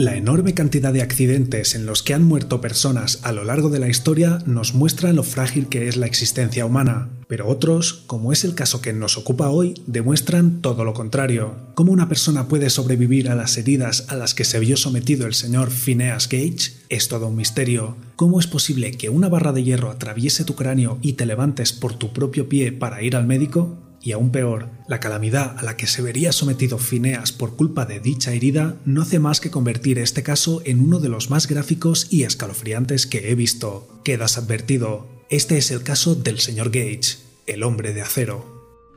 La enorme cantidad de accidentes en los que han muerto personas a lo largo de la historia nos muestra lo frágil que es la existencia humana, pero otros, como es el caso que nos ocupa hoy, demuestran todo lo contrario. ¿Cómo una persona puede sobrevivir a las heridas a las que se vio sometido el señor Phineas Gage? Es todo un misterio. ¿Cómo es posible que una barra de hierro atraviese tu cráneo y te levantes por tu propio pie para ir al médico? Y aún peor, la calamidad a la que se vería sometido Phineas por culpa de dicha herida no hace más que convertir este caso en uno de los más gráficos y escalofriantes que he visto. Quedas advertido, este es el caso del señor Gage, el hombre de acero.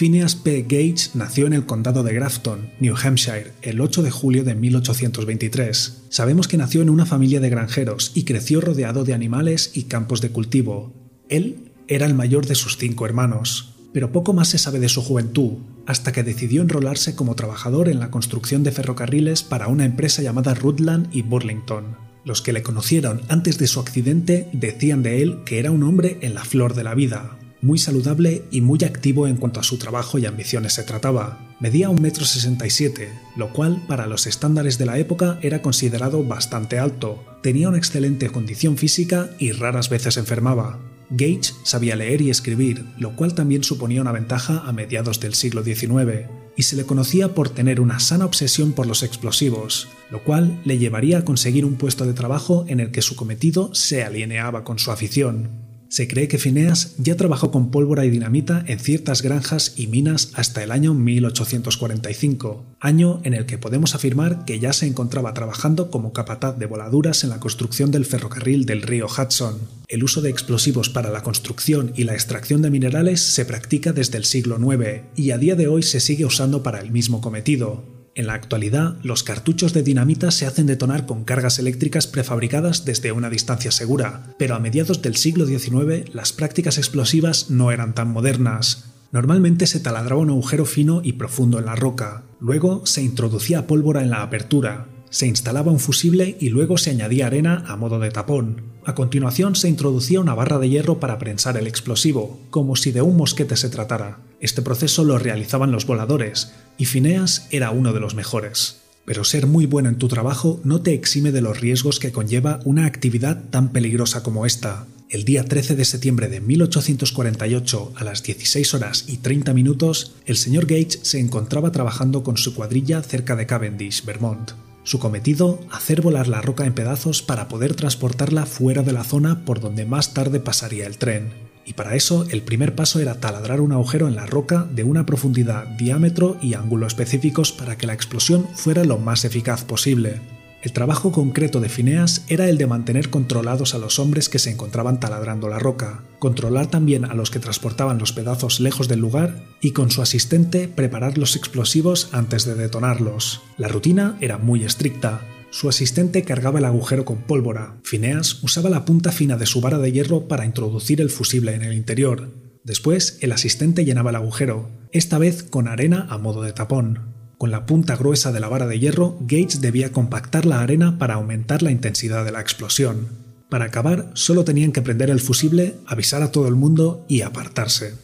Phineas P. Gage nació en el condado de Grafton, New Hampshire, el 8 de julio de 1823. Sabemos que nació en una familia de granjeros y creció rodeado de animales y campos de cultivo. Él era el mayor de sus cinco hermanos, pero poco más se sabe de su juventud, hasta que decidió enrolarse como trabajador en la construcción de ferrocarriles para una empresa llamada Rutland y Burlington. Los que le conocieron antes de su accidente decían de él que era un hombre en la flor de la vida, muy saludable y muy activo en cuanto a su trabajo y ambiciones se trataba. Medía 1,67 m, lo cual para los estándares de la época era considerado bastante alto. Tenía una excelente condición física y raras veces enfermaba. Gage sabía leer y escribir, lo cual también suponía una ventaja a mediados del siglo XIX, y se le conocía por tener una sana obsesión por los explosivos, lo cual le llevaría a conseguir un puesto de trabajo en el que su cometido se alineaba con su afición. Se cree que Phineas ya trabajó con pólvora y dinamita en ciertas granjas y minas hasta el año 1845, año en el que podemos afirmar que ya se encontraba trabajando como capataz de voladuras en la construcción del ferrocarril del río Hudson. El uso de explosivos para la construcción y la extracción de minerales se practica desde el siglo IX y a día de hoy se sigue usando para el mismo cometido, en la actualidad, los cartuchos de dinamita se hacen detonar con cargas eléctricas prefabricadas desde una distancia segura, pero a mediados del siglo XIX las prácticas explosivas no eran tan modernas. Normalmente se taladraba un agujero fino y profundo en la roca, luego se introducía pólvora en la apertura, se instalaba un fusible y luego se añadía arena a modo de tapón. A continuación se introducía una barra de hierro para prensar el explosivo, como si de un mosquete se tratara. Este proceso lo realizaban los voladores, y Phineas era uno de los mejores. Pero ser muy bueno en tu trabajo no te exime de los riesgos que conlleva una actividad tan peligrosa como esta. El día 13 de septiembre de 1848, a las 16 horas y 30 minutos, el señor Gage se encontraba trabajando con su cuadrilla cerca de Cavendish, Vermont. Su cometido, hacer volar la roca en pedazos para poder transportarla fuera de la zona por donde más tarde pasaría el tren. Y para eso el primer paso era taladrar un agujero en la roca de una profundidad, diámetro y ángulo específicos para que la explosión fuera lo más eficaz posible. El trabajo concreto de Phineas era el de mantener controlados a los hombres que se encontraban taladrando la roca, controlar también a los que transportaban los pedazos lejos del lugar y con su asistente preparar los explosivos antes de detonarlos. La rutina era muy estricta. Su asistente cargaba el agujero con pólvora. Phineas usaba la punta fina de su vara de hierro para introducir el fusible en el interior. Después, el asistente llenaba el agujero, esta vez con arena a modo de tapón. Con la punta gruesa de la vara de hierro, Gates debía compactar la arena para aumentar la intensidad de la explosión. Para acabar, solo tenían que prender el fusible, avisar a todo el mundo y apartarse.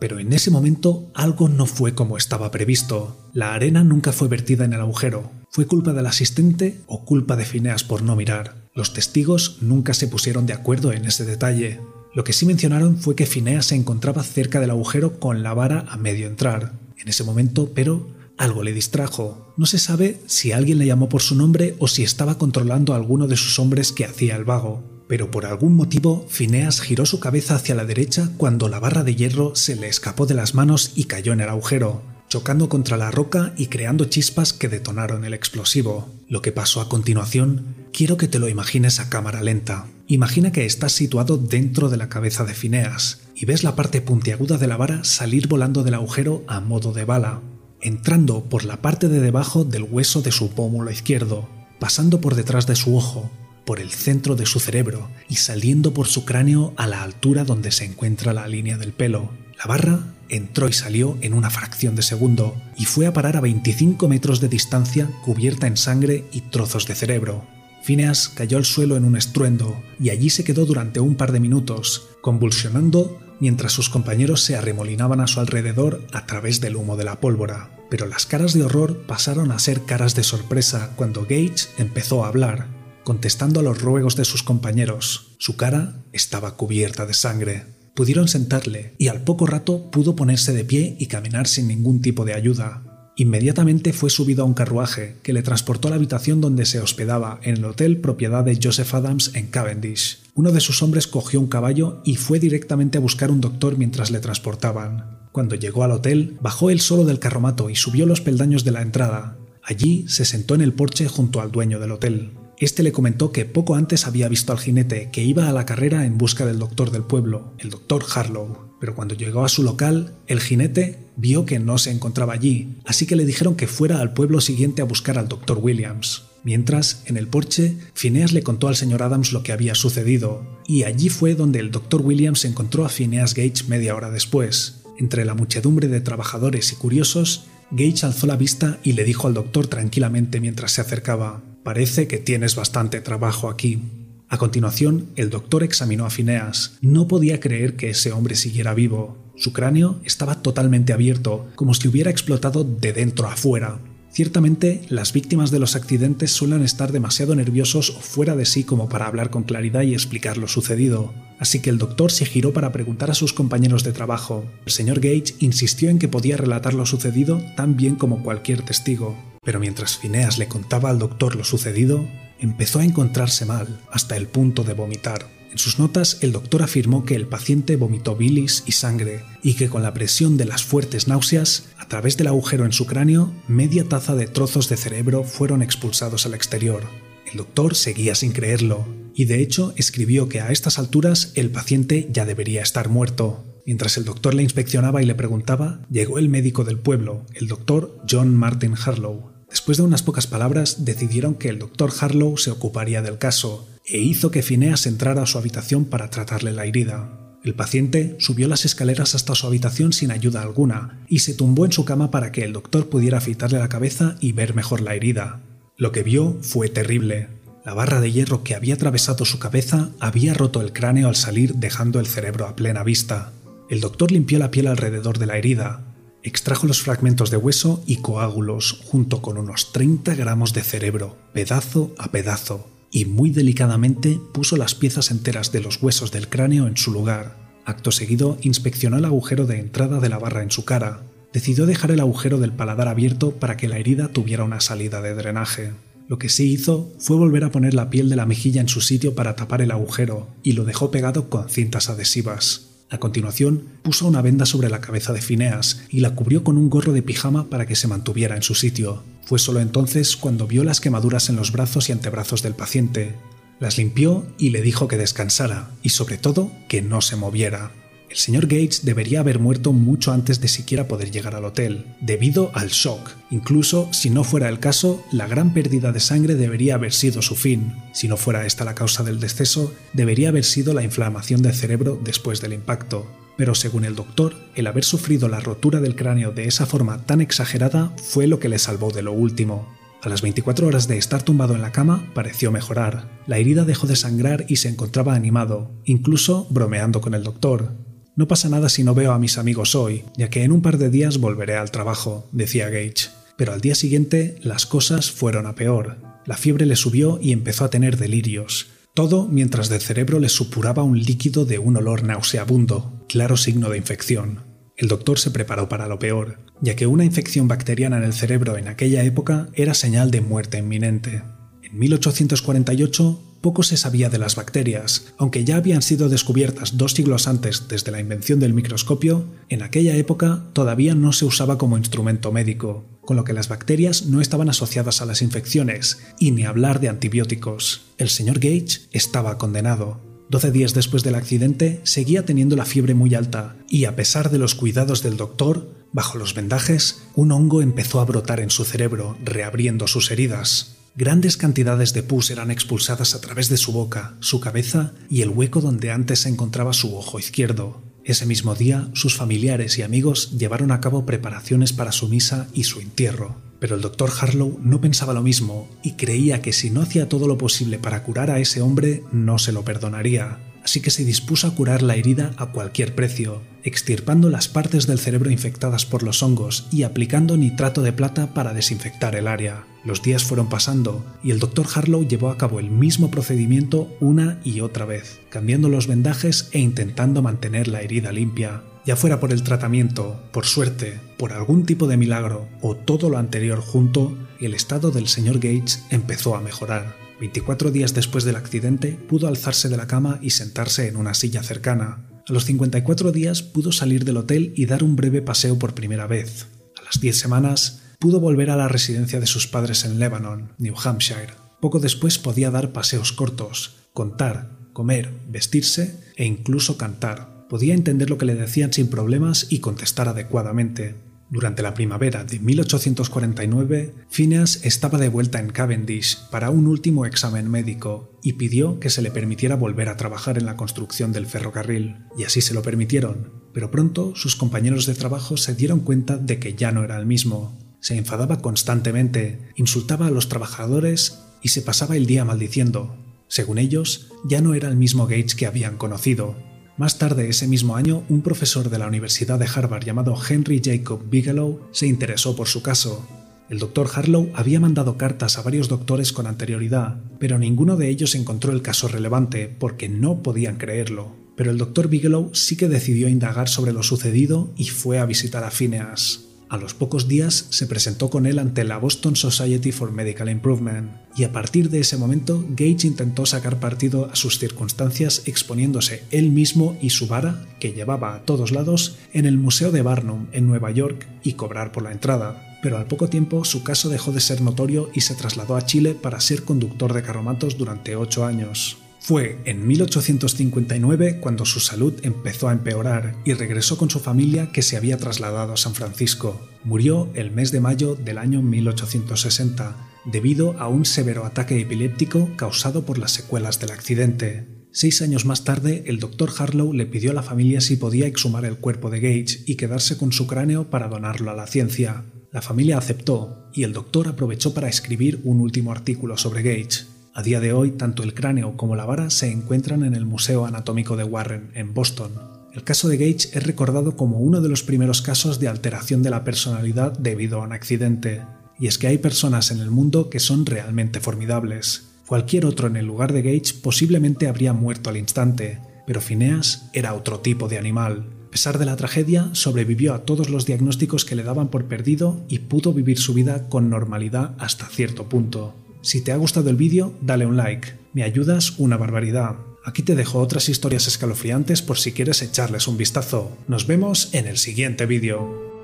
Pero en ese momento algo no fue como estaba previsto. La arena nunca fue vertida en el agujero. ¿Fue culpa del asistente o culpa de Phineas por no mirar? Los testigos nunca se pusieron de acuerdo en ese detalle. Lo que sí mencionaron fue que Phineas se encontraba cerca del agujero con la vara a medio entrar. En ese momento, pero, algo le distrajo. No se sabe si alguien le llamó por su nombre o si estaba controlando a alguno de sus hombres que hacía el vago. Pero por algún motivo, Phineas giró su cabeza hacia la derecha cuando la barra de hierro se le escapó de las manos y cayó en el agujero, chocando contra la roca y creando chispas que detonaron el explosivo. Lo que pasó a continuación, quiero que te lo imagines a cámara lenta. Imagina que estás situado dentro de la cabeza de Phineas y ves la parte puntiaguda de la vara salir volando del agujero a modo de bala, entrando por la parte de debajo del hueso de su pómulo izquierdo, pasando por detrás de su ojo, por el centro de su cerebro y saliendo por su cráneo a la altura donde se encuentra la línea del pelo. La barra entró y salió en una fracción de segundo y fue a parar a 25 metros de distancia cubierta en sangre y trozos de cerebro. Phineas cayó al suelo en un estruendo y allí se quedó durante un par de minutos, convulsionando mientras sus compañeros se arremolinaban a su alrededor a través del humo de la pólvora. Pero las caras de horror pasaron a ser caras de sorpresa cuando Gage empezó a hablar, contestando a los ruegos de sus compañeros. Su cara estaba cubierta de sangre. Pudieron sentarle y al poco rato pudo ponerse de pie y caminar sin ningún tipo de ayuda. Inmediatamente fue subido a un carruaje que le transportó a la habitación donde se hospedaba en el hotel propiedad de Joseph Adams en Cavendish. Uno de sus hombres cogió un caballo y fue directamente a buscar un doctor mientras le transportaban. Cuando llegó al hotel, bajó él solo del carromato y subió los peldaños de la entrada. Allí se sentó en el porche junto al dueño del hotel. Este le comentó que poco antes había visto al jinete que iba a la carrera en busca del doctor del pueblo, el doctor Harlow. Pero cuando llegó a su local, el jinete vio que no se encontraba allí, así que le dijeron que fuera al pueblo siguiente a buscar al doctor Williams. Mientras, en el porche, Phineas le contó al señor Adams lo que había sucedido, y allí fue donde el doctor Williams encontró a Phineas Gage media hora después. Entre la muchedumbre de trabajadores y curiosos, Gage alzó la vista y le dijo al doctor tranquilamente mientras se acercaba Parece que tienes bastante trabajo aquí. A continuación, el doctor examinó a Phineas. No podía creer que ese hombre siguiera vivo. Su cráneo estaba totalmente abierto, como si hubiera explotado de dentro a fuera. Ciertamente, las víctimas de los accidentes suelen estar demasiado nerviosos o fuera de sí como para hablar con claridad y explicar lo sucedido, así que el doctor se giró para preguntar a sus compañeros de trabajo. El señor Gage insistió en que podía relatar lo sucedido tan bien como cualquier testigo. Pero mientras Phineas le contaba al doctor lo sucedido, empezó a encontrarse mal, hasta el punto de vomitar. En sus notas, el doctor afirmó que el paciente vomitó bilis y sangre y que con la presión de las fuertes náuseas, a través del agujero en su cráneo, media taza de trozos de cerebro fueron expulsados al exterior. El doctor seguía sin creerlo y de hecho escribió que a estas alturas el paciente ya debería estar muerto. Mientras el doctor le inspeccionaba y le preguntaba, llegó el médico del pueblo, el doctor John Martin Harlow. Después de unas pocas palabras, decidieron que el doctor Harlow se ocuparía del caso, e hizo que Phineas entrara a su habitación para tratarle la herida. El paciente subió las escaleras hasta su habitación sin ayuda alguna y se tumbó en su cama para que el doctor pudiera afeitarle la cabeza y ver mejor la herida. Lo que vio fue terrible. La barra de hierro que había atravesado su cabeza había roto el cráneo al salir dejando el cerebro a plena vista. El doctor limpió la piel alrededor de la herida, extrajo los fragmentos de hueso y coágulos junto con unos 30 gramos de cerebro, pedazo a pedazo, y muy delicadamente puso las piezas enteras de los huesos del cráneo en su lugar. Acto seguido inspeccionó el agujero de entrada de la barra en su cara. Decidió dejar el agujero del paladar abierto para que la herida tuviera una salida de drenaje. Lo que sí hizo fue volver a poner la piel de la mejilla en su sitio para tapar el agujero y lo dejó pegado con cintas adhesivas. A continuación, puso una venda sobre la cabeza de Phineas y la cubrió con un gorro de pijama para que se mantuviera en su sitio. Fue solo entonces cuando vio las quemaduras en los brazos y antebrazos del paciente. Las limpió y le dijo que descansara y sobre todo que no se moviera. El señor Gates debería haber muerto mucho antes de siquiera poder llegar al hotel, debido al shock. Incluso si no fuera el caso, la gran pérdida de sangre debería haber sido su fin. Si no fuera esta la causa del deceso, debería haber sido la inflamación del cerebro después del impacto. Pero según el doctor, el haber sufrido la rotura del cráneo de esa forma tan exagerada fue lo que le salvó de lo último. A las 24 horas de estar tumbado en la cama, pareció mejorar. La herida dejó de sangrar y se encontraba animado, incluso bromeando con el doctor. No pasa nada si no veo a mis amigos hoy, ya que en un par de días volveré al trabajo, decía Gage. Pero al día siguiente las cosas fueron a peor. La fiebre le subió y empezó a tener delirios. Todo mientras del cerebro le supuraba un líquido de un olor nauseabundo, claro signo de infección. El doctor se preparó para lo peor, ya que una infección bacteriana en el cerebro en aquella época era señal de muerte inminente. En 1848 poco se sabía de las bacterias, aunque ya habían sido descubiertas dos siglos antes desde la invención del microscopio, en aquella época todavía no se usaba como instrumento médico, con lo que las bacterias no estaban asociadas a las infecciones, y ni hablar de antibióticos. El señor Gage estaba condenado. Doce días después del accidente seguía teniendo la fiebre muy alta, y a pesar de los cuidados del doctor, bajo los vendajes, un hongo empezó a brotar en su cerebro, reabriendo sus heridas. Grandes cantidades de pus eran expulsadas a través de su boca, su cabeza y el hueco donde antes se encontraba su ojo izquierdo. Ese mismo día, sus familiares y amigos llevaron a cabo preparaciones para su misa y su entierro. Pero el doctor Harlow no pensaba lo mismo y creía que si no hacía todo lo posible para curar a ese hombre, no se lo perdonaría. Así que se dispuso a curar la herida a cualquier precio, extirpando las partes del cerebro infectadas por los hongos y aplicando nitrato de plata para desinfectar el área. Los días fueron pasando y el Dr. Harlow llevó a cabo el mismo procedimiento una y otra vez, cambiando los vendajes e intentando mantener la herida limpia. Ya fuera por el tratamiento, por suerte, por algún tipo de milagro o todo lo anterior junto, el estado del señor Gates empezó a mejorar. 24 días después del accidente pudo alzarse de la cama y sentarse en una silla cercana. A los 54 días pudo salir del hotel y dar un breve paseo por primera vez. A las 10 semanas pudo volver a la residencia de sus padres en Lebanon, New Hampshire. Poco después podía dar paseos cortos, contar, comer, vestirse e incluso cantar. Podía entender lo que le decían sin problemas y contestar adecuadamente. Durante la primavera de 1849, Phineas estaba de vuelta en Cavendish para un último examen médico y pidió que se le permitiera volver a trabajar en la construcción del ferrocarril, y así se lo permitieron, pero pronto sus compañeros de trabajo se dieron cuenta de que ya no era el mismo. Se enfadaba constantemente, insultaba a los trabajadores y se pasaba el día maldiciendo. Según ellos, ya no era el mismo Gates que habían conocido, más tarde ese mismo año, un profesor de la Universidad de Harvard llamado Henry Jacob Bigelow se interesó por su caso. El doctor Harlow había mandado cartas a varios doctores con anterioridad, pero ninguno de ellos encontró el caso relevante porque no podían creerlo. Pero el doctor Bigelow sí que decidió indagar sobre lo sucedido y fue a visitar a Phineas. A los pocos días se presentó con él ante la Boston Society for Medical Improvement, y a partir de ese momento Gage intentó sacar partido a sus circunstancias exponiéndose él mismo y su vara, que llevaba a todos lados, en el Museo de Barnum en Nueva York y cobrar por la entrada. Pero al poco tiempo su caso dejó de ser notorio y se trasladó a Chile para ser conductor de carromatos durante ocho años. Fue en 1859 cuando su salud empezó a empeorar y regresó con su familia que se había trasladado a San Francisco. Murió el mes de mayo del año 1860 debido a un severo ataque epiléptico causado por las secuelas del accidente. Seis años más tarde, el doctor Harlow le pidió a la familia si podía exhumar el cuerpo de Gage y quedarse con su cráneo para donarlo a la ciencia. La familia aceptó y el doctor aprovechó para escribir un último artículo sobre Gage. A día de hoy, tanto el cráneo como la vara se encuentran en el Museo Anatómico de Warren, en Boston. El caso de Gage es recordado como uno de los primeros casos de alteración de la personalidad debido a un accidente. Y es que hay personas en el mundo que son realmente formidables. Cualquier otro en el lugar de Gage posiblemente habría muerto al instante, pero Phineas era otro tipo de animal. A pesar de la tragedia, sobrevivió a todos los diagnósticos que le daban por perdido y pudo vivir su vida con normalidad hasta cierto punto. Si te ha gustado el vídeo, dale un like. Me ayudas una barbaridad. Aquí te dejo otras historias escalofriantes por si quieres echarles un vistazo. Nos vemos en el siguiente vídeo.